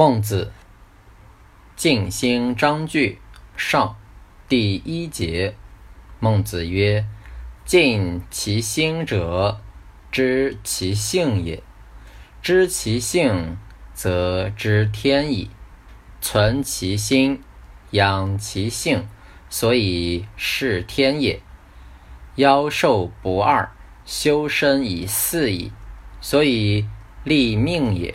孟子，静心章句上，第一节。孟子曰：“静其心者，知其性也。知其性，则知天矣。存其心，养其性，所以事天也。夭寿不二，修身以四矣，所以立命也。”